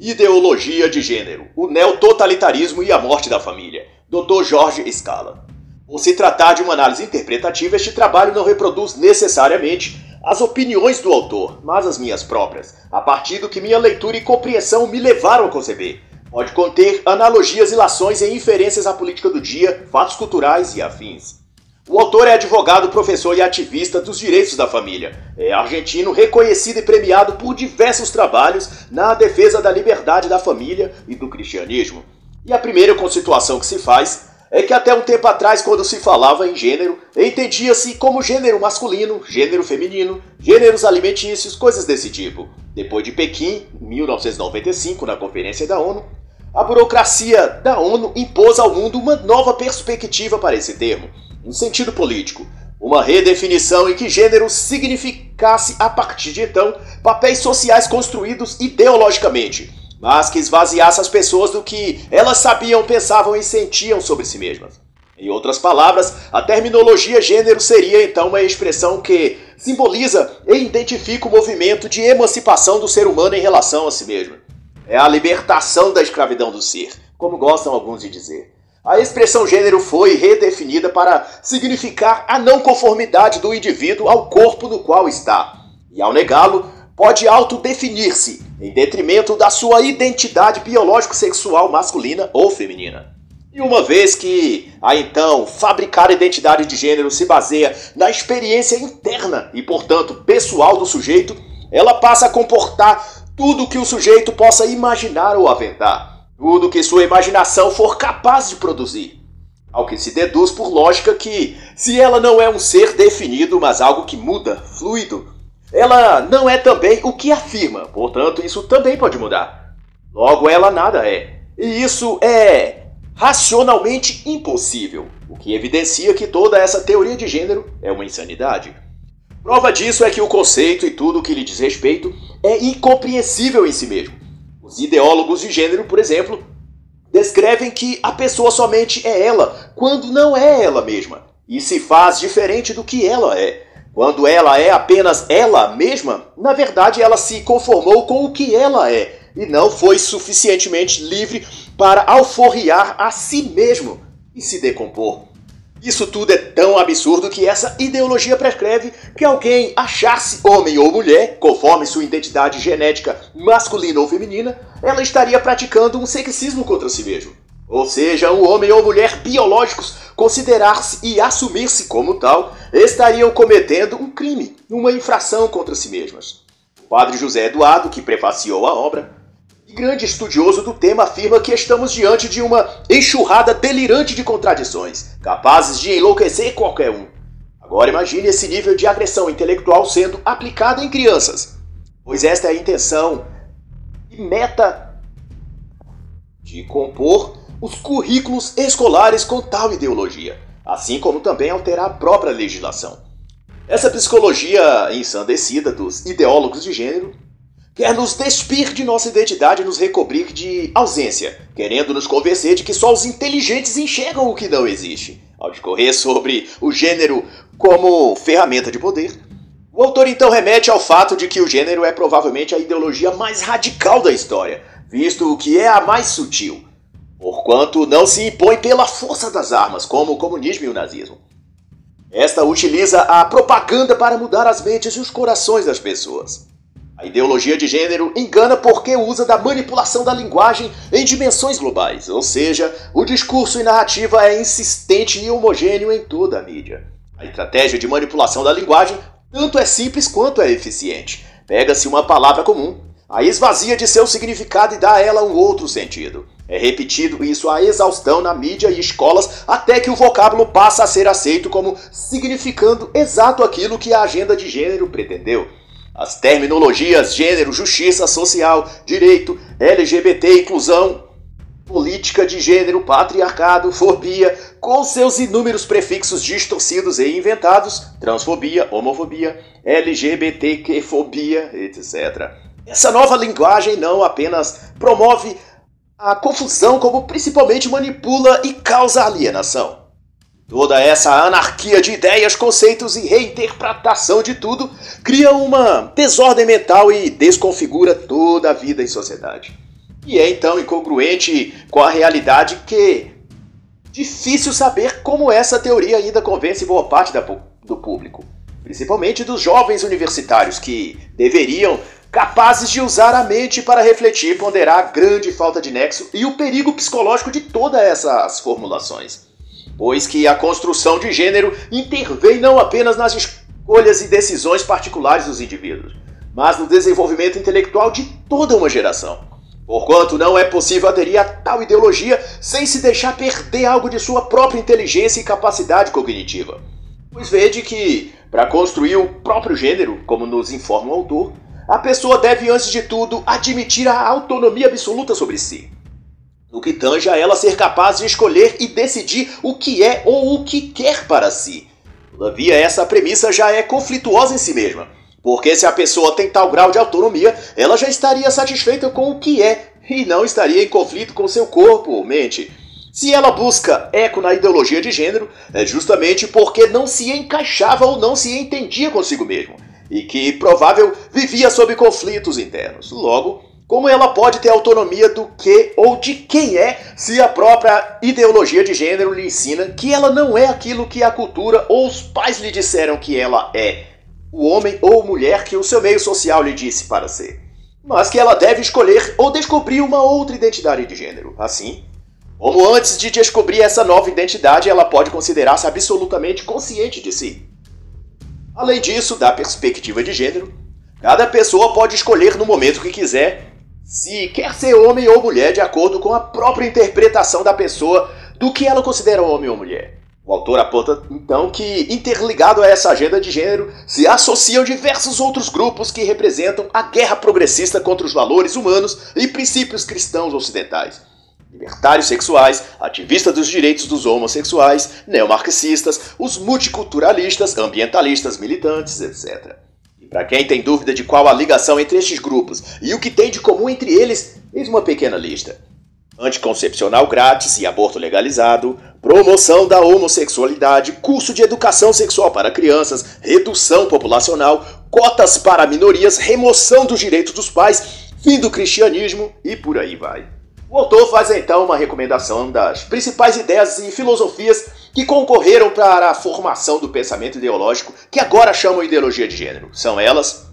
Ideologia de Gênero, o Neototalitarismo e a Morte da Família, Dr. Jorge Scala. Por se tratar de uma análise interpretativa, este trabalho não reproduz necessariamente as opiniões do autor, mas as minhas próprias, a partir do que minha leitura e compreensão me levaram a conceber. Pode conter analogias, e inferências à política do dia, fatos culturais e afins. O autor é advogado, professor e ativista dos direitos da família. É argentino reconhecido e premiado por diversos trabalhos na defesa da liberdade da família e do cristianismo. E a primeira constituição que se faz é que até um tempo atrás, quando se falava em gênero, entendia-se como gênero masculino, gênero feminino, gêneros alimentícios, coisas desse tipo. Depois de Pequim, em 1995, na Conferência da ONU, a burocracia da ONU impôs ao mundo uma nova perspectiva para esse termo no sentido político, uma redefinição em que gênero significasse, a partir de então, papéis sociais construídos ideologicamente, mas que esvaziasse as pessoas do que elas sabiam, pensavam e sentiam sobre si mesmas. Em outras palavras, a terminologia gênero seria então uma expressão que simboliza e identifica o movimento de emancipação do ser humano em relação a si mesmo. É a libertação da escravidão do ser, como gostam alguns de dizer. A expressão gênero foi redefinida para significar a não conformidade do indivíduo ao corpo no qual está, e ao negá-lo, pode autodefinir-se em detrimento da sua identidade biológico-sexual masculina ou feminina. E uma vez que a então fabricar identidade de gênero se baseia na experiência interna e, portanto, pessoal do sujeito, ela passa a comportar tudo que o sujeito possa imaginar ou aventar tudo que sua imaginação for capaz de produzir. Ao que se deduz por lógica que, se ela não é um ser definido, mas algo que muda, fluido, ela não é também o que afirma, portanto, isso também pode mudar. Logo, ela nada é. E isso é racionalmente impossível, o que evidencia que toda essa teoria de gênero é uma insanidade. Prova disso é que o conceito e tudo o que lhe diz respeito é incompreensível em si mesmo os ideólogos de gênero, por exemplo, descrevem que a pessoa somente é ela quando não é ela mesma e se faz diferente do que ela é. Quando ela é apenas ela mesma, na verdade ela se conformou com o que ela é e não foi suficientemente livre para alforriar a si mesmo e se decompor. Isso tudo é tão absurdo que essa ideologia prescreve que alguém achar-se homem ou mulher, conforme sua identidade genética masculina ou feminina, ela estaria praticando um sexismo contra si mesmo. Ou seja, um homem ou mulher biológicos considerar-se e assumir-se como tal estariam cometendo um crime, uma infração contra si mesmas. O padre José Eduardo, que prefaciou a obra, grande estudioso do tema afirma que estamos diante de uma enxurrada delirante de contradições, capazes de enlouquecer qualquer um. Agora imagine esse nível de agressão intelectual sendo aplicado em crianças, pois esta é a intenção e meta de compor os currículos escolares com tal ideologia, assim como também alterar a própria legislação. Essa psicologia ensandecida dos ideólogos de gênero quer nos despir de nossa identidade e nos recobrir de ausência, querendo nos convencer de que só os inteligentes enxergam o que não existe. Ao discorrer sobre o gênero como ferramenta de poder, o autor então remete ao fato de que o gênero é provavelmente a ideologia mais radical da história, visto que é a mais sutil, porquanto não se impõe pela força das armas, como o comunismo e o nazismo. Esta utiliza a propaganda para mudar as mentes e os corações das pessoas. A ideologia de gênero engana porque usa da manipulação da linguagem em dimensões globais, ou seja, o discurso e narrativa é insistente e homogêneo em toda a mídia. A estratégia de manipulação da linguagem tanto é simples quanto é eficiente. Pega-se uma palavra comum, a esvazia de seu significado e dá a ela um outro sentido. É repetido isso a exaustão na mídia e escolas até que o vocábulo passa a ser aceito como significando exato aquilo que a agenda de gênero pretendeu. As terminologias gênero, justiça social, direito, LGBT, inclusão, política de gênero, patriarcado, fobia, com seus inúmeros prefixos distorcidos e inventados, transfobia, homofobia, LGBTQ-fobia, etc. Essa nova linguagem não apenas promove a confusão, como principalmente manipula e causa alienação. Toda essa anarquia de ideias, conceitos e reinterpretação de tudo cria uma desordem mental e desconfigura toda a vida em sociedade. E é então incongruente com a realidade que difícil saber como essa teoria ainda convence boa parte da, do público, principalmente dos jovens universitários que deveriam capazes de usar a mente para refletir e ponderar a grande falta de nexo e o perigo psicológico de todas essas formulações. Pois que a construção de gênero intervém não apenas nas escolhas e decisões particulares dos indivíduos, mas no desenvolvimento intelectual de toda uma geração. Porquanto não é possível aderir a tal ideologia sem se deixar perder algo de sua própria inteligência e capacidade cognitiva. Pois vede que, para construir o próprio gênero, como nos informa o autor, a pessoa deve, antes de tudo, admitir a autonomia absoluta sobre si. No que tange a ela ser capaz de escolher e decidir o que é ou o que quer para si. Todavia, essa premissa já é conflituosa em si mesma, porque se a pessoa tem tal grau de autonomia, ela já estaria satisfeita com o que é e não estaria em conflito com seu corpo ou mente. Se ela busca eco na ideologia de gênero, é justamente porque não se encaixava ou não se entendia consigo mesmo e que, provável, vivia sob conflitos internos. Logo, como ela pode ter autonomia do que ou de quem é se a própria ideologia de gênero lhe ensina que ela não é aquilo que a cultura ou os pais lhe disseram que ela é, o homem ou mulher que o seu meio social lhe disse para ser, mas que ela deve escolher ou descobrir uma outra identidade de gênero. Assim, como antes de descobrir essa nova identidade, ela pode considerar-se absolutamente consciente de si. Além disso, da perspectiva de gênero, cada pessoa pode escolher no momento que quiser se quer ser homem ou mulher de acordo com a própria interpretação da pessoa do que ela considera homem ou mulher. O autor aponta então que, interligado a essa agenda de gênero, se associam diversos outros grupos que representam a guerra progressista contra os valores humanos e princípios cristãos ocidentais libertários sexuais, ativistas dos direitos dos homossexuais, neomarxistas, os multiculturalistas, ambientalistas, militantes, etc. Para quem tem dúvida de qual a ligação entre estes grupos e o que tem de comum entre eles, eis uma pequena lista. Anticoncepcional grátis e aborto legalizado, promoção da homossexualidade, curso de educação sexual para crianças, redução populacional, cotas para minorias, remoção dos direitos dos pais, fim do cristianismo e por aí vai. O autor faz então uma recomendação das principais ideias e filosofias que concorreram para a formação do pensamento ideológico que agora chamam ideologia de gênero. São elas: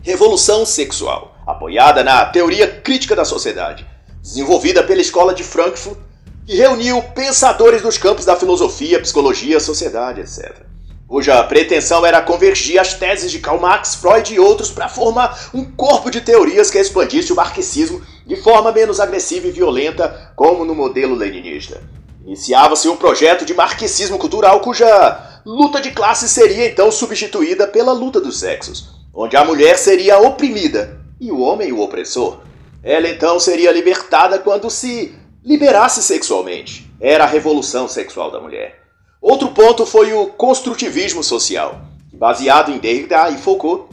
Revolução Sexual, apoiada na teoria crítica da sociedade, desenvolvida pela Escola de Frankfurt, que reuniu pensadores dos campos da filosofia, psicologia, sociedade, etc cuja pretensão era convergir as teses de Karl Marx, Freud e outros para formar um corpo de teorias que expandisse o marxismo de forma menos agressiva e violenta, como no modelo leninista. Iniciava-se um projeto de marxismo cultural cuja luta de classes seria então substituída pela luta dos sexos, onde a mulher seria oprimida e o homem o opressor. Ela então seria libertada quando se liberasse sexualmente. Era a revolução sexual da mulher. Outro ponto foi o construtivismo social, baseado em Derrida e Foucault,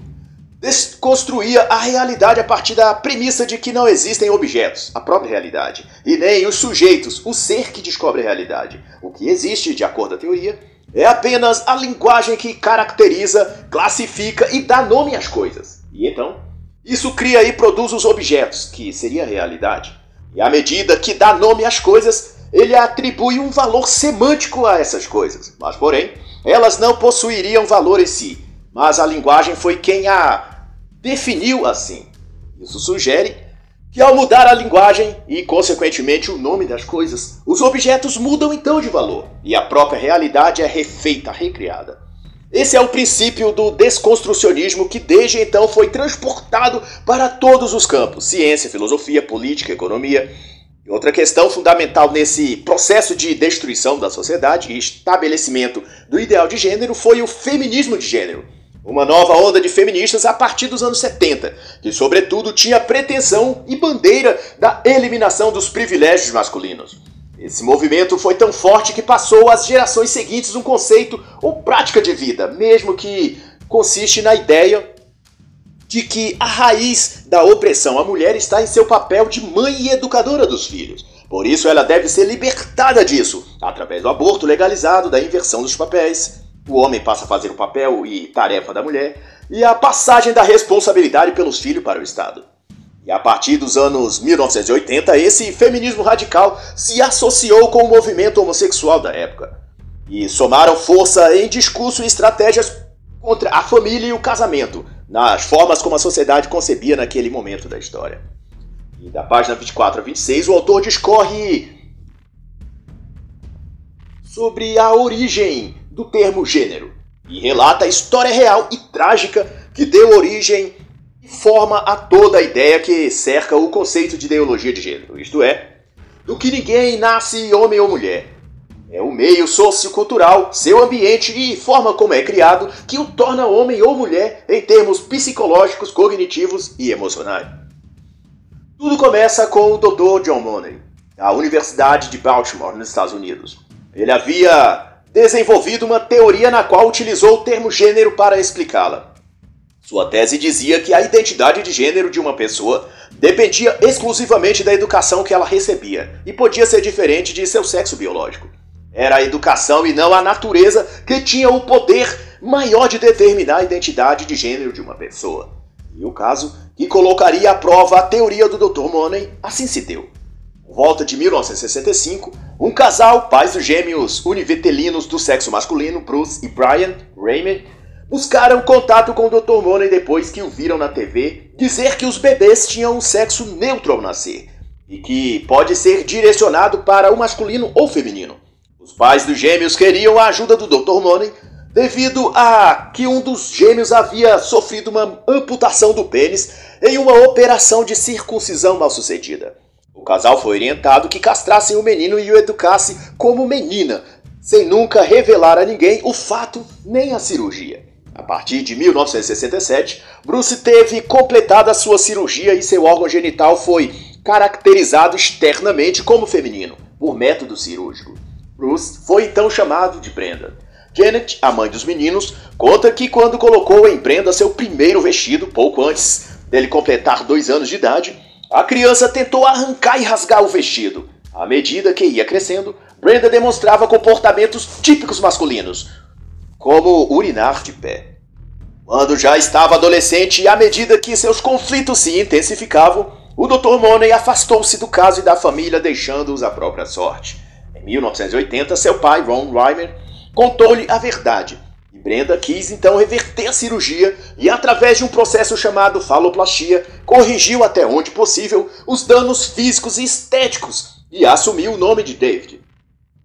desconstruía a realidade a partir da premissa de que não existem objetos, a própria realidade, e nem os sujeitos, o ser que descobre a realidade. O que existe, de acordo à teoria, é apenas a linguagem que caracteriza, classifica e dá nome às coisas. E então, isso cria e produz os objetos, que seria a realidade. E à medida que dá nome às coisas, ele atribui um valor semântico a essas coisas, mas porém, elas não possuiriam valor em si, mas a linguagem foi quem a definiu assim. Isso sugere que ao mudar a linguagem e, consequentemente, o nome das coisas, os objetos mudam então de valor e a própria realidade é refeita, recriada. Esse é o princípio do desconstrucionismo que desde então foi transportado para todos os campos: ciência, filosofia, política, economia e outra questão fundamental nesse processo de destruição da sociedade e estabelecimento do ideal de gênero foi o feminismo de gênero. Uma nova onda de feministas a partir dos anos 70, que, sobretudo, tinha pretensão e bandeira da eliminação dos privilégios masculinos. Esse movimento foi tão forte que passou às gerações seguintes um conceito ou prática de vida, mesmo que consiste na ideia de que a raiz da opressão à mulher está em seu papel de mãe e educadora dos filhos. Por isso, ela deve ser libertada disso, através do aborto legalizado, da inversão dos papéis. O homem passa a fazer o papel e tarefa da mulher, e a passagem da responsabilidade pelos filhos para o Estado. E a partir dos anos 1980, esse feminismo radical se associou com o movimento homossexual da época. E somaram força em discurso e estratégias contra a família e o casamento, nas formas como a sociedade concebia naquele momento da história. E da página 24 a 26, o autor discorre sobre a origem do termo gênero e relata a história real e trágica que deu origem e forma a toda a ideia que cerca o conceito de ideologia de gênero, isto é, do que ninguém nasce homem ou mulher. É o meio sociocultural, seu ambiente e forma como é criado que o torna homem ou mulher em termos psicológicos, cognitivos e emocionais. Tudo começa com o Dr. John Money, da Universidade de Baltimore, nos Estados Unidos. Ele havia desenvolvido uma teoria na qual utilizou o termo gênero para explicá-la. Sua tese dizia que a identidade de gênero de uma pessoa dependia exclusivamente da educação que ela recebia e podia ser diferente de seu sexo biológico. Era a educação e não a natureza que tinha o poder maior de determinar a identidade de gênero de uma pessoa. E o caso que colocaria à prova a teoria do Dr. Money assim se deu. Volta de 1965, um casal, pais dos gêmeos univitelinos do sexo masculino, Bruce e Brian Raymond, buscaram contato com o Dr. Money depois que o viram na TV dizer que os bebês tinham um sexo neutro ao nascer e que pode ser direcionado para o masculino ou feminino. Os pais dos gêmeos queriam a ajuda do Dr. Money devido a que um dos gêmeos havia sofrido uma amputação do pênis em uma operação de circuncisão mal sucedida. O casal foi orientado que castrassem o menino e o educasse como menina, sem nunca revelar a ninguém o fato nem a cirurgia. A partir de 1967, Bruce teve completada sua cirurgia e seu órgão genital foi caracterizado externamente como feminino, por método cirúrgico. Bruce foi então chamado de Brenda. Janet, a mãe dos meninos, conta que quando colocou em Brenda seu primeiro vestido, pouco antes dele completar dois anos de idade, a criança tentou arrancar e rasgar o vestido. À medida que ia crescendo, Brenda demonstrava comportamentos típicos masculinos, como urinar de pé. Quando já estava adolescente e à medida que seus conflitos se intensificavam, o Dr. Money afastou-se do caso e da família, deixando-os à própria sorte. Em 1980, seu pai, Ron Reimer, contou-lhe a verdade. Brenda quis então reverter a cirurgia e, através de um processo chamado faloplastia, corrigiu até onde possível os danos físicos e estéticos e assumiu o nome de David.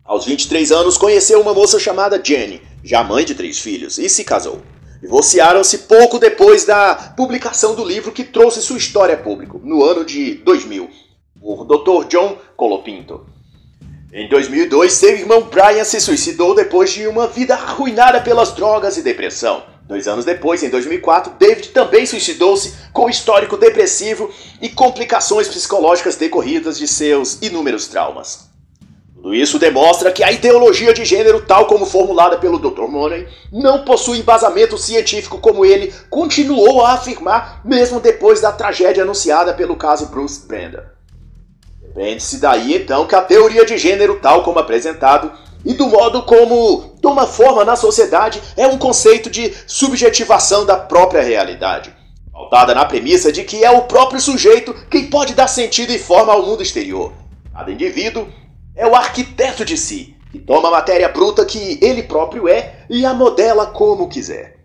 Aos 23 anos, conheceu uma moça chamada Jenny, já mãe de três filhos, e se casou. Divorciaram-se pouco depois da publicação do livro que trouxe sua história a público, no ano de 2000, por Dr. John Colopinto. Em 2002, seu irmão Brian se suicidou depois de uma vida arruinada pelas drogas e depressão. Dois anos depois, em 2004, David também suicidou-se com histórico depressivo e complicações psicológicas decorridas de seus inúmeros traumas. Tudo isso demonstra que a ideologia de gênero, tal como formulada pelo Dr. Money, não possui embasamento científico como ele continuou a afirmar mesmo depois da tragédia anunciada pelo caso Bruce Brenda. Depende-se daí então que a teoria de gênero, tal como apresentado, e do modo como toma forma na sociedade, é um conceito de subjetivação da própria realidade, pautada na premissa de que é o próprio sujeito quem pode dar sentido e forma ao mundo exterior. Cada indivíduo é o arquiteto de si, que toma a matéria bruta que ele próprio é e a modela como quiser.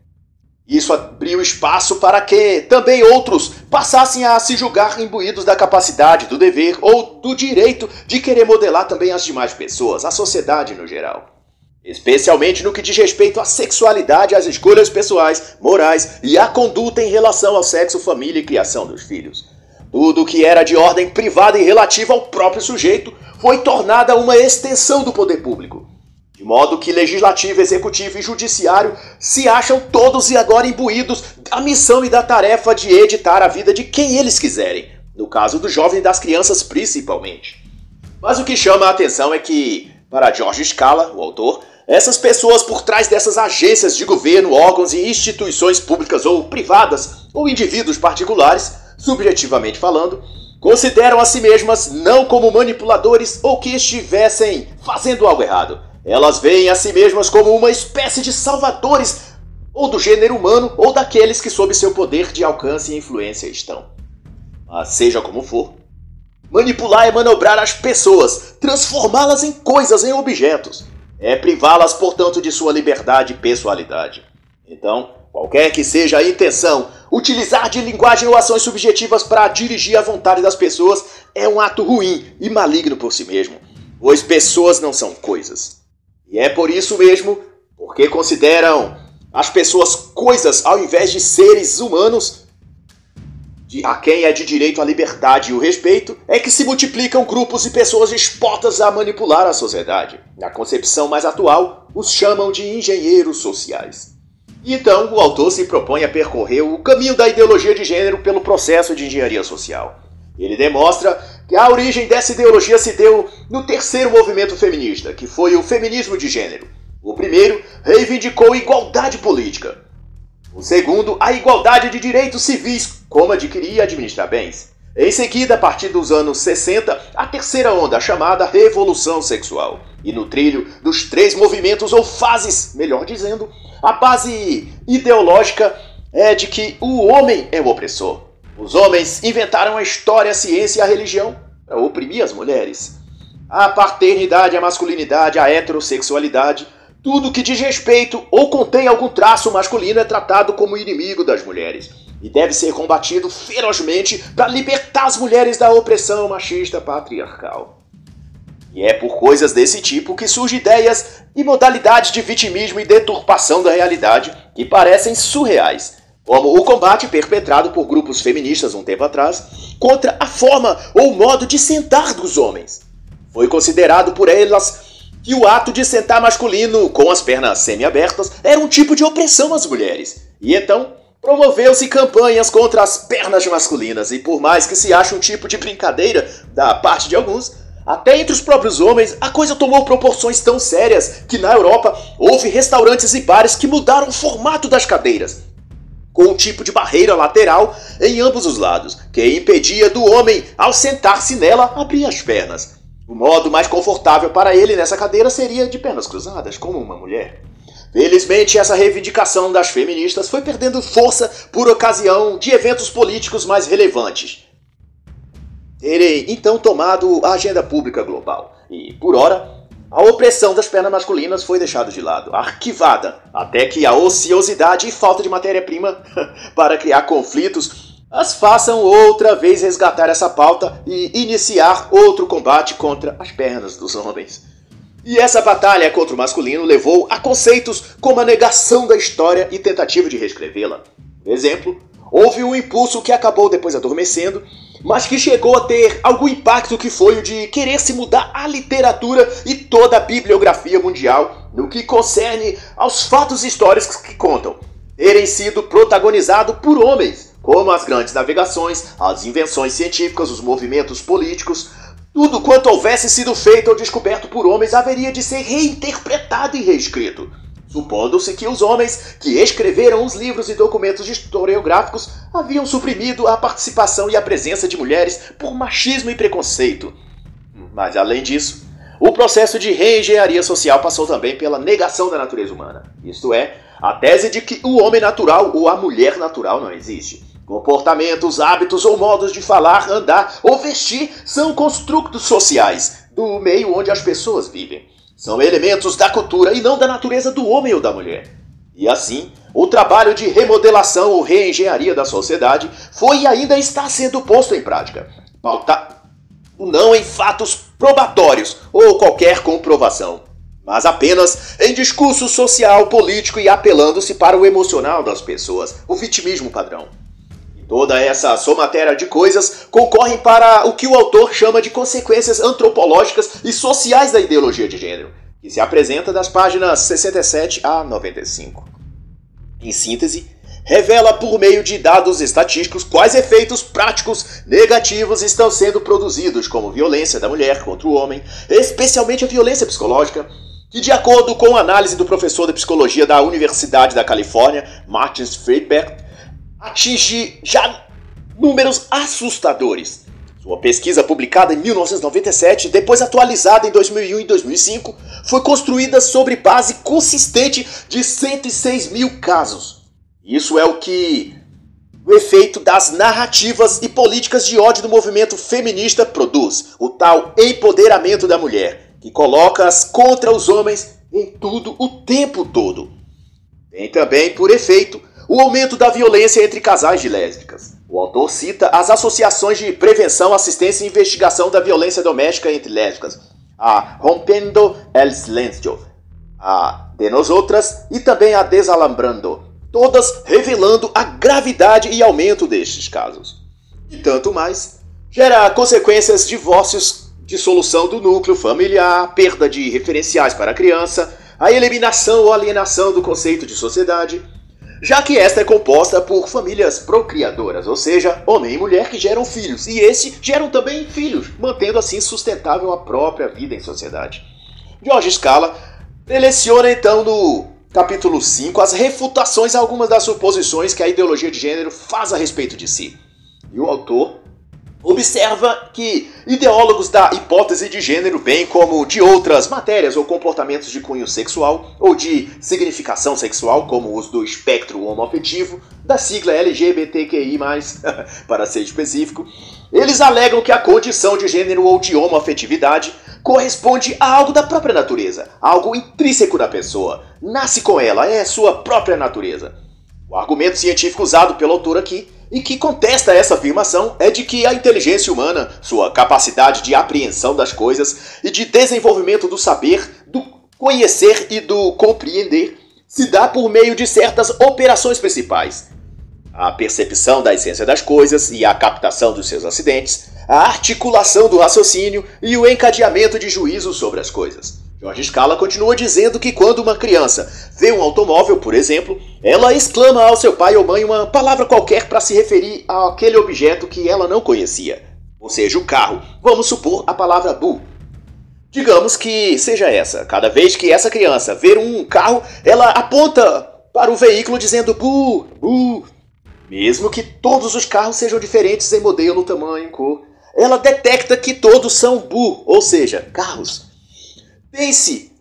Isso abriu espaço para que também outros passassem a se julgar imbuídos da capacidade, do dever ou do direito de querer modelar também as demais pessoas, a sociedade no geral. Especialmente no que diz respeito à sexualidade, às escolhas pessoais, morais e à conduta em relação ao sexo, família e criação dos filhos. Tudo que era de ordem privada e relativa ao próprio sujeito foi tornada uma extensão do poder público. De modo que legislativo, executivo e judiciário se acham todos e agora imbuídos da missão e da tarefa de editar a vida de quem eles quiserem, no caso dos jovens e das crianças principalmente. Mas o que chama a atenção é que, para George Scala, o autor, essas pessoas por trás dessas agências de governo, órgãos e instituições públicas ou privadas, ou indivíduos particulares, subjetivamente falando, consideram a si mesmas não como manipuladores ou que estivessem fazendo algo errado. Elas veem a si mesmas como uma espécie de salvadores ou do gênero humano ou daqueles que sob seu poder de alcance e influência estão. Mas seja como for, manipular é manobrar as pessoas, transformá-las em coisas, em objetos. É privá-las, portanto, de sua liberdade e pessoalidade. Então, qualquer que seja a intenção, utilizar de linguagem ou ações subjetivas para dirigir a vontade das pessoas é um ato ruim e maligno por si mesmo, pois pessoas não são coisas. E é por isso mesmo, porque consideram as pessoas coisas ao invés de seres humanos, de a quem é de direito à liberdade e o respeito, é que se multiplicam grupos e pessoas dispostas a manipular a sociedade. Na concepção mais atual, os chamam de engenheiros sociais. Então, o autor se propõe a percorrer o caminho da ideologia de gênero pelo processo de engenharia social. Ele demonstra que a origem dessa ideologia se deu no terceiro movimento feminista, que foi o feminismo de gênero. O primeiro reivindicou igualdade política. O segundo, a igualdade de direitos civis, como adquirir e administrar bens. Em seguida, a partir dos anos 60, a terceira onda, chamada Revolução Sexual. E no trilho dos três movimentos ou fases, melhor dizendo, a base ideológica é de que o homem é o opressor. Os homens inventaram a história, a ciência e a religião para oprimir as mulheres. A paternidade, a masculinidade, a heterossexualidade, tudo que diz respeito ou contém algum traço masculino é tratado como inimigo das mulheres e deve ser combatido ferozmente para libertar as mulheres da opressão machista patriarcal. E é por coisas desse tipo que surgem ideias e modalidades de vitimismo e deturpação da realidade que parecem surreais, como o combate perpetrado por grupos feministas um tempo atrás contra a forma ou modo de sentar dos homens. Foi considerado por elas que o ato de sentar masculino com as pernas semi-abertas era um tipo de opressão às mulheres. E então promoveu-se campanhas contra as pernas masculinas, e por mais que se ache um tipo de brincadeira da parte de alguns, até entre os próprios homens, a coisa tomou proporções tão sérias que na Europa houve restaurantes e bares que mudaram o formato das cadeiras, com um tipo de barreira lateral em ambos os lados, que impedia do homem, ao sentar-se nela, abrir as pernas. O modo mais confortável para ele nessa cadeira seria de pernas cruzadas, como uma mulher. Felizmente, essa reivindicação das feministas foi perdendo força por ocasião de eventos políticos mais relevantes, terem então tomado a agenda pública global. E, por hora, a opressão das pernas masculinas foi deixada de lado, arquivada, até que a ociosidade e falta de matéria-prima para criar conflitos as façam outra vez resgatar essa pauta e iniciar outro combate contra as pernas dos homens. E essa batalha contra o masculino levou a conceitos como a negação da história e tentativa de reescrevê-la. Exemplo, houve um impulso que acabou depois adormecendo mas que chegou a ter algum impacto que foi o de querer se mudar a literatura e toda a bibliografia mundial no que concerne aos fatos históricos que contam. Terem sido protagonizados por homens, como as grandes navegações, as invenções científicas, os movimentos políticos, tudo quanto houvesse sido feito ou descoberto por homens haveria de ser reinterpretado e reescrito supondo-se que os homens que escreveram os livros e documentos historiográficos haviam suprimido a participação e a presença de mulheres por machismo e preconceito. Mas além disso, o processo de reengenharia social passou também pela negação da natureza humana, isto é, a tese de que o homem natural ou a mulher natural não existe. Comportamentos, hábitos ou modos de falar, andar ou vestir são construtos sociais do meio onde as pessoas vivem. São elementos da cultura e não da natureza do homem ou da mulher. E assim, o trabalho de remodelação ou reengenharia da sociedade foi e ainda está sendo posto em prática. Pautado não em fatos probatórios ou qualquer comprovação, mas apenas em discurso social, político e apelando-se para o emocional das pessoas, o vitimismo padrão. Toda essa somatéria de coisas concorrem para o que o autor chama de consequências antropológicas e sociais da ideologia de gênero, que se apresenta das páginas 67 a 95. Em síntese, revela por meio de dados estatísticos quais efeitos práticos negativos estão sendo produzidos, como violência da mulher contra o homem, especialmente a violência psicológica, que, de acordo com a análise do professor de psicologia da Universidade da Califórnia, Martin Friedberg, atinge já números assustadores. Sua pesquisa, publicada em 1997, depois atualizada em 2001 e 2005, foi construída sobre base consistente de 106 mil casos. Isso é o que o efeito das narrativas e políticas de ódio do movimento feminista produz, o tal empoderamento da mulher, que coloca-as contra os homens em tudo o tempo todo. Tem também, por efeito, o aumento da violência entre casais de lésbicas. O autor cita as associações de prevenção, assistência e investigação da violência doméstica entre lésbicas, a Rompendo el Silencio, a De Nosotras e também a Desalambrando, todas revelando a gravidade e aumento destes casos. E tanto mais, gera consequências divórcios, dissolução do núcleo familiar, perda de referenciais para a criança, a eliminação ou alienação do conceito de sociedade, já que esta é composta por famílias procriadoras, ou seja, homem e mulher que geram filhos, e esses geram também filhos, mantendo assim sustentável a própria vida em sociedade. George Scala seleciona então no capítulo 5, as refutações a algumas das suposições que a ideologia de gênero faz a respeito de si. E o autor observa que ideólogos da hipótese de gênero, bem como de outras matérias ou comportamentos de cunho sexual ou de significação sexual, como os do espectro homoafetivo, da sigla LGBTQI+, para ser específico, eles alegam que a condição de gênero ou de homoafetividade corresponde a algo da própria natureza, algo intrínseco da pessoa. Nasce com ela, é sua própria natureza. O argumento científico usado pelo autor aqui e que contesta essa afirmação é de que a inteligência humana, sua capacidade de apreensão das coisas e de desenvolvimento do saber, do conhecer e do compreender, se dá por meio de certas operações principais. A percepção da essência das coisas e a captação dos seus acidentes, a articulação do raciocínio e o encadeamento de juízos sobre as coisas. Jorge Scala continua dizendo que quando uma criança vê um automóvel, por exemplo, ela exclama ao seu pai ou mãe uma palavra qualquer para se referir àquele objeto que ela não conhecia. Ou seja, o carro. Vamos supor a palavra bu. Digamos que seja essa. Cada vez que essa criança ver um carro, ela aponta para o veículo dizendo bu, bu. Mesmo que todos os carros sejam diferentes em modelo, tamanho, cor, ela detecta que todos são bu, ou seja, carros. Pense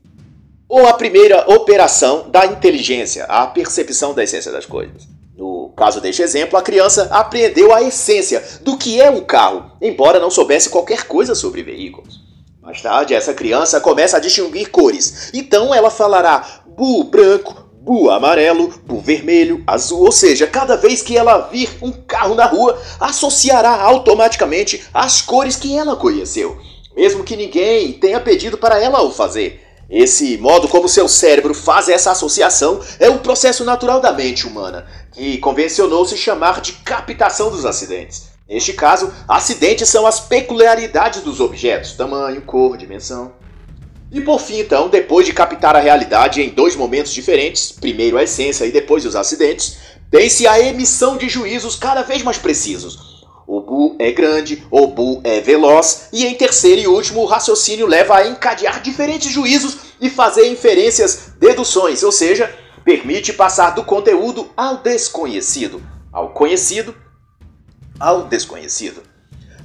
ou a primeira operação da inteligência, a percepção da essência das coisas. No caso deste exemplo, a criança aprendeu a essência do que é um carro, embora não soubesse qualquer coisa sobre veículos. Mais tarde, essa criança começa a distinguir cores. Então ela falará bu branco, bu amarelo, bu vermelho, azul, ou seja, cada vez que ela vir um carro na rua, associará automaticamente as cores que ela conheceu mesmo que ninguém tenha pedido para ela o fazer. Esse modo como seu cérebro faz essa associação é um processo natural da mente humana, que convencionou se chamar de captação dos acidentes. Neste caso, acidentes são as peculiaridades dos objetos, tamanho, cor, dimensão. E por fim, então, depois de captar a realidade em dois momentos diferentes, primeiro a essência e depois os acidentes, tem-se a emissão de juízos cada vez mais precisos, o Bu é grande, o Bu é veloz, e em terceiro e último, o raciocínio leva a encadear diferentes juízos e fazer inferências, deduções, ou seja, permite passar do conteúdo ao desconhecido, ao conhecido ao desconhecido.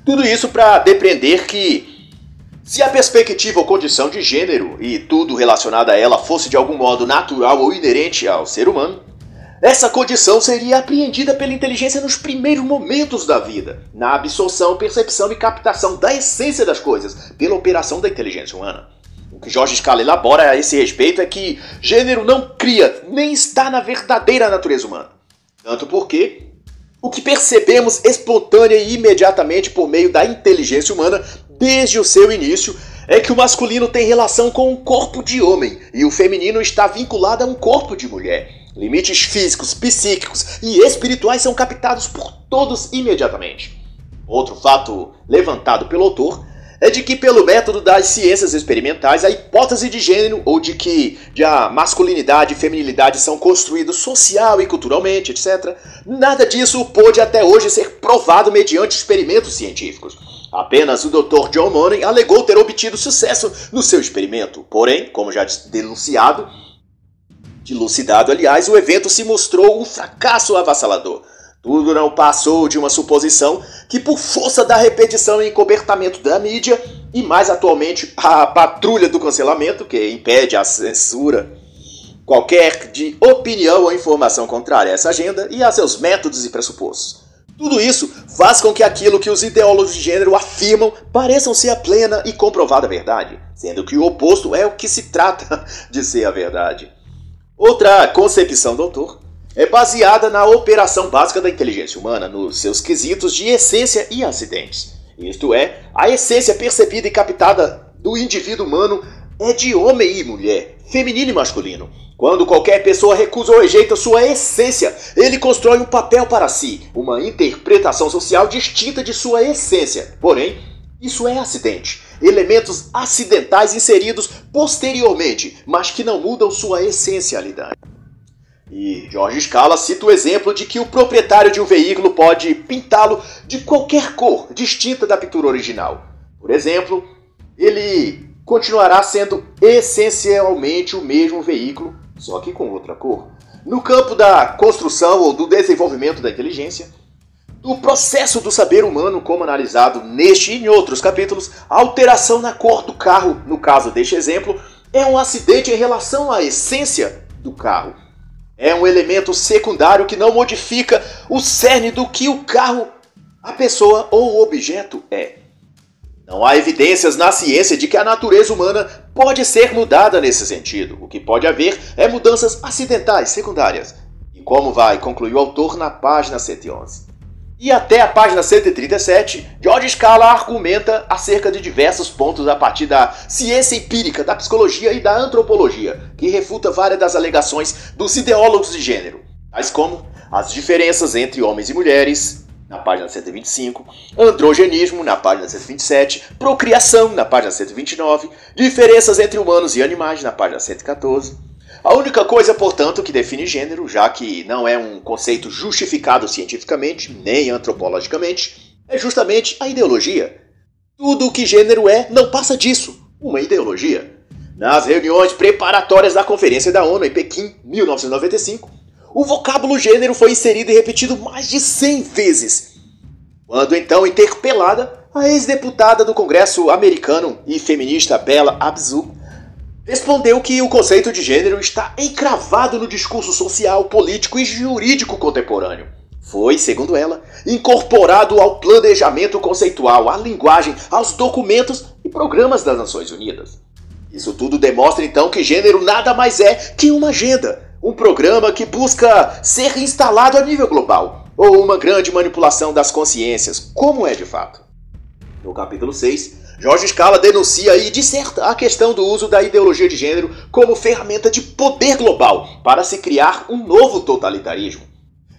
Tudo isso para depreender que, se a perspectiva ou condição de gênero e tudo relacionado a ela fosse de algum modo natural ou inerente ao ser humano, essa condição seria apreendida pela inteligência nos primeiros momentos da vida, na absorção, percepção e captação da essência das coisas, pela operação da inteligência humana. O que Jorge Scala elabora a esse respeito é que gênero não cria, nem está na verdadeira natureza humana. Tanto porque o que percebemos espontânea e imediatamente por meio da inteligência humana, desde o seu início, é que o masculino tem relação com um corpo de homem e o feminino está vinculado a um corpo de mulher. Limites físicos, psíquicos e espirituais são captados por todos imediatamente. Outro fato levantado pelo autor é de que, pelo método das ciências experimentais, a hipótese de gênero ou de que de a masculinidade e feminilidade são construídos social e culturalmente, etc., nada disso pôde até hoje ser provado mediante experimentos científicos. Apenas o Dr. John Money alegou ter obtido sucesso no seu experimento. Porém, como já denunciado, Dilucidado, aliás, o evento se mostrou um fracasso avassalador. Tudo não passou de uma suposição que, por força da repetição e encobertamento da mídia, e mais atualmente a patrulha do cancelamento, que impede a censura, qualquer de opinião ou informação contrária a essa agenda e a seus métodos e pressupostos. Tudo isso faz com que aquilo que os ideólogos de gênero afirmam pareçam ser a plena e comprovada verdade, sendo que o oposto é o que se trata de ser a verdade. Outra concepção do autor é baseada na operação básica da inteligência humana, nos seus quesitos de essência e acidentes. Isto é, a essência percebida e captada do indivíduo humano é de homem e mulher, feminino e masculino. Quando qualquer pessoa recusa ou rejeita sua essência, ele constrói um papel para si, uma interpretação social distinta de sua essência. Porém, isso é acidente. Elementos acidentais inseridos posteriormente, mas que não mudam sua essencialidade. E Jorge Scala cita o exemplo de que o proprietário de um veículo pode pintá-lo de qualquer cor distinta da pintura original. Por exemplo, ele continuará sendo essencialmente o mesmo veículo, só que com outra cor. No campo da construção ou do desenvolvimento da inteligência, do processo do saber humano, como analisado neste e em outros capítulos, a alteração na cor do carro, no caso deste exemplo, é um acidente em relação à essência do carro é um elemento secundário que não modifica o cerne do que o carro, a pessoa ou o objeto é. Não há evidências na ciência de que a natureza humana pode ser mudada nesse sentido. O que pode haver é mudanças acidentais secundárias. E como vai concluir o autor na página 111. E até a página 137, George Scala argumenta acerca de diversos pontos a partir da ciência empírica, da psicologia e da antropologia, que refuta várias das alegações dos ideólogos de gênero, tais como as diferenças entre homens e mulheres, na página 125, androgenismo, na página 127, procriação, na página 129, diferenças entre humanos e animais, na página 114, a única coisa, portanto, que define gênero, já que não é um conceito justificado cientificamente nem antropologicamente, é justamente a ideologia. Tudo o que gênero é não passa disso, uma ideologia. Nas reuniões preparatórias da Conferência da ONU em Pequim, 1995, o vocábulo gênero foi inserido e repetido mais de 100 vezes. Quando então interpelada, a ex-deputada do Congresso americano e feminista Bella Abzug respondeu que o conceito de gênero está encravado no discurso social, político e jurídico contemporâneo. Foi, segundo ela, incorporado ao planejamento conceitual, à linguagem, aos documentos e programas das Nações Unidas. Isso tudo demonstra então que gênero nada mais é que uma agenda, um programa que busca ser instalado a nível global, ou uma grande manipulação das consciências, como é de fato. No capítulo 6, Jorge Scala denuncia e disserta a questão do uso da ideologia de gênero como ferramenta de poder global para se criar um novo totalitarismo.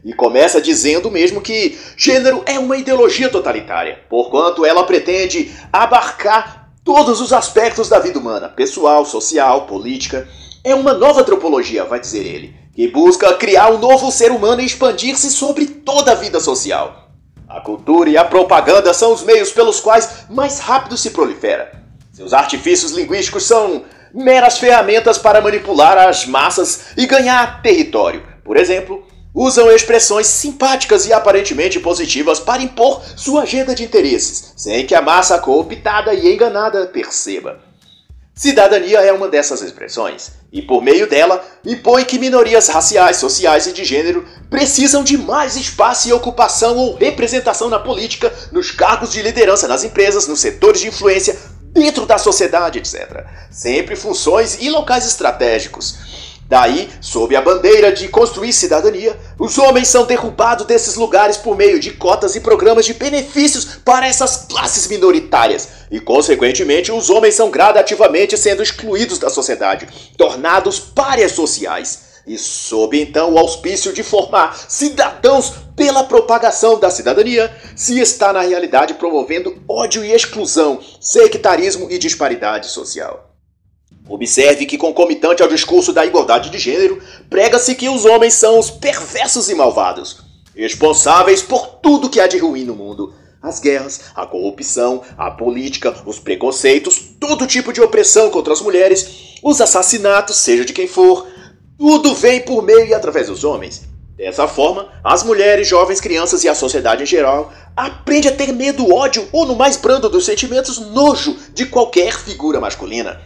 E começa dizendo mesmo que gênero é uma ideologia totalitária, porquanto ela pretende abarcar todos os aspectos da vida humana, pessoal, social, política. É uma nova antropologia, vai dizer ele, que busca criar um novo ser humano e expandir-se sobre toda a vida social. A cultura e a propaganda são os meios pelos quais mais rápido se prolifera. Seus artifícios linguísticos são meras ferramentas para manipular as massas e ganhar território. Por exemplo, usam expressões simpáticas e aparentemente positivas para impor sua agenda de interesses, sem que a massa cooptada e enganada perceba. Cidadania é uma dessas expressões, e por meio dela impõe que minorias raciais, sociais e de gênero precisam de mais espaço e ocupação ou representação na política, nos cargos de liderança nas empresas, nos setores de influência, dentro da sociedade, etc. Sempre funções e locais estratégicos. Daí, sob a bandeira de construir cidadania, os homens são derrubados desses lugares por meio de cotas e programas de benefícios para essas classes minoritárias. E, consequentemente, os homens são gradativamente sendo excluídos da sociedade, tornados párias sociais. E sob então o auspício de formar cidadãos pela propagação da cidadania, se está na realidade promovendo ódio e exclusão, sectarismo e disparidade social. Observe que, concomitante ao discurso da igualdade de gênero, prega-se que os homens são os perversos e malvados, responsáveis por tudo que há de ruim no mundo. As guerras, a corrupção, a política, os preconceitos, todo tipo de opressão contra as mulheres, os assassinatos, seja de quem for, tudo vem por meio e através dos homens. Dessa forma, as mulheres, jovens, crianças e a sociedade em geral aprende a ter medo, ódio ou, no mais brando dos sentimentos, nojo de qualquer figura masculina.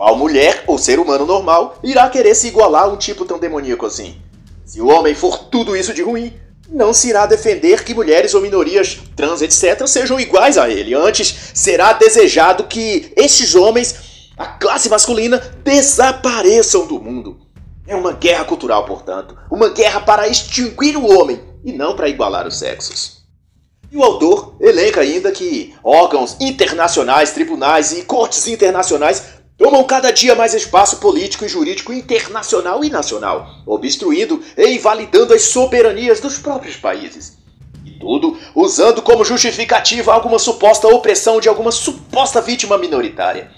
Qual mulher ou ser humano normal irá querer se igualar a um tipo tão demoníaco assim? Se o homem for tudo isso de ruim, não se irá defender que mulheres ou minorias trans, etc., sejam iguais a ele. Antes, será desejado que estes homens, a classe masculina, desapareçam do mundo. É uma guerra cultural, portanto. Uma guerra para extinguir o homem e não para igualar os sexos. E o autor elenca ainda que órgãos internacionais, tribunais e cortes internacionais tomam cada dia mais espaço político e jurídico internacional e nacional, obstruindo e invalidando as soberanias dos próprios países. E tudo usando como justificativa alguma suposta opressão de alguma suposta vítima minoritária.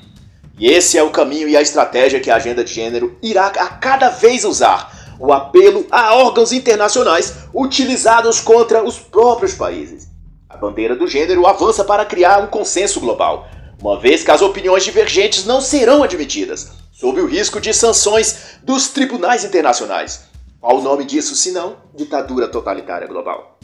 E esse é o caminho e a estratégia que a agenda de gênero irá a cada vez usar: o apelo a órgãos internacionais utilizados contra os próprios países. A bandeira do gênero avança para criar um consenso global, uma vez que as opiniões divergentes não serão admitidas, sob o risco de sanções dos tribunais internacionais. Qual o nome disso senão ditadura totalitária global?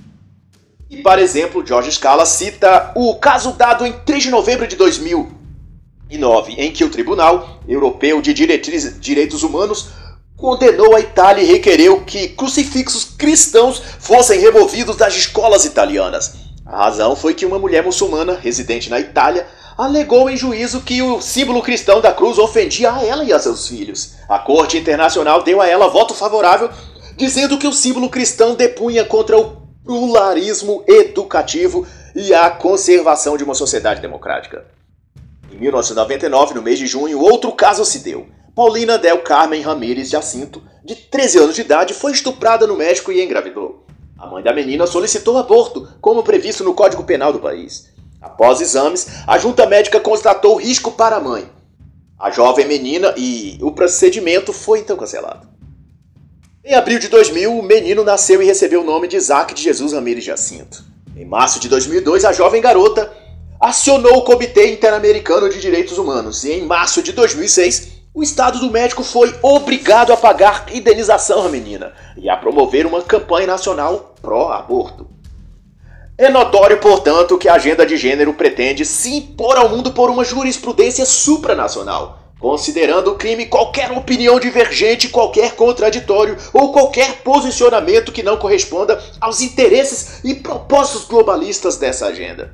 E, para exemplo, George Scala cita o caso dado em 3 de novembro de 2009, em que o Tribunal Europeu de Direitos Humanos condenou a Itália e requereu que crucifixos cristãos fossem removidos das escolas italianas. A razão foi que uma mulher muçulmana residente na Itália alegou em juízo que o símbolo cristão da cruz ofendia a ela e a seus filhos. A Corte Internacional deu a ela voto favorável, dizendo que o símbolo cristão depunha contra o pluralismo educativo e a conservação de uma sociedade democrática. Em 1999, no mês de junho, outro caso se deu. Paulina Del Carmen Ramírez Jacinto, de 13 anos de idade, foi estuprada no México e engravidou. A mãe da menina solicitou aborto, como previsto no Código Penal do país. Após exames, a junta médica constatou risco para a mãe, a jovem menina, e o procedimento foi então cancelado. Em abril de 2000, o menino nasceu e recebeu o nome de Isaac de Jesus Ramirez Jacinto. Em março de 2002, a jovem garota acionou o Comitê Interamericano de Direitos Humanos e em março de 2006, o Estado do México foi obrigado a pagar indenização à menina e a promover uma campanha nacional pró-aborto. É notório, portanto, que a agenda de gênero pretende se impor ao mundo por uma jurisprudência supranacional, considerando o crime qualquer opinião divergente, qualquer contraditório ou qualquer posicionamento que não corresponda aos interesses e propósitos globalistas dessa agenda.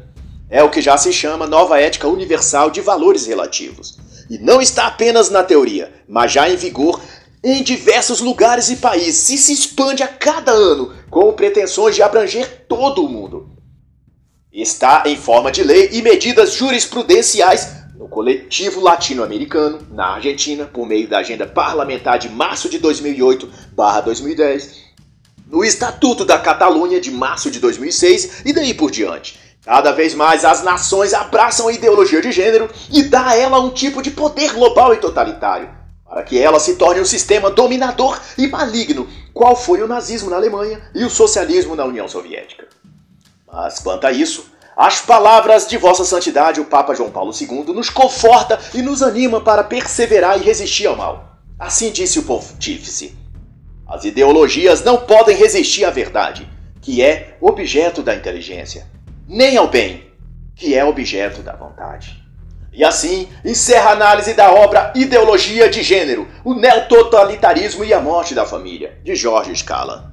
É o que já se chama nova ética universal de valores relativos. E não está apenas na teoria, mas já em vigor em diversos lugares e países e se expande a cada ano com pretensões de abranger todo o mundo está em forma de lei e medidas jurisprudenciais no coletivo latino-americano, na Argentina, por meio da agenda parlamentar de março de 2008/2010, no Estatuto da Catalunha de março de 2006 e daí por diante. Cada vez mais as nações abraçam a ideologia de gênero e dá a ela um tipo de poder global e totalitário, para que ela se torne um sistema dominador e maligno, qual foi o nazismo na Alemanha e o socialismo na União Soviética. Mas quanto a isso, as palavras de Vossa Santidade, o Papa João Paulo II, nos conforta e nos anima para perseverar e resistir ao mal. Assim disse o pontífice. As ideologias não podem resistir à verdade, que é objeto da inteligência, nem ao bem, que é objeto da vontade. E assim encerra a análise da obra Ideologia de Gênero, o neototalitarismo e a morte da família, de Jorge Scala.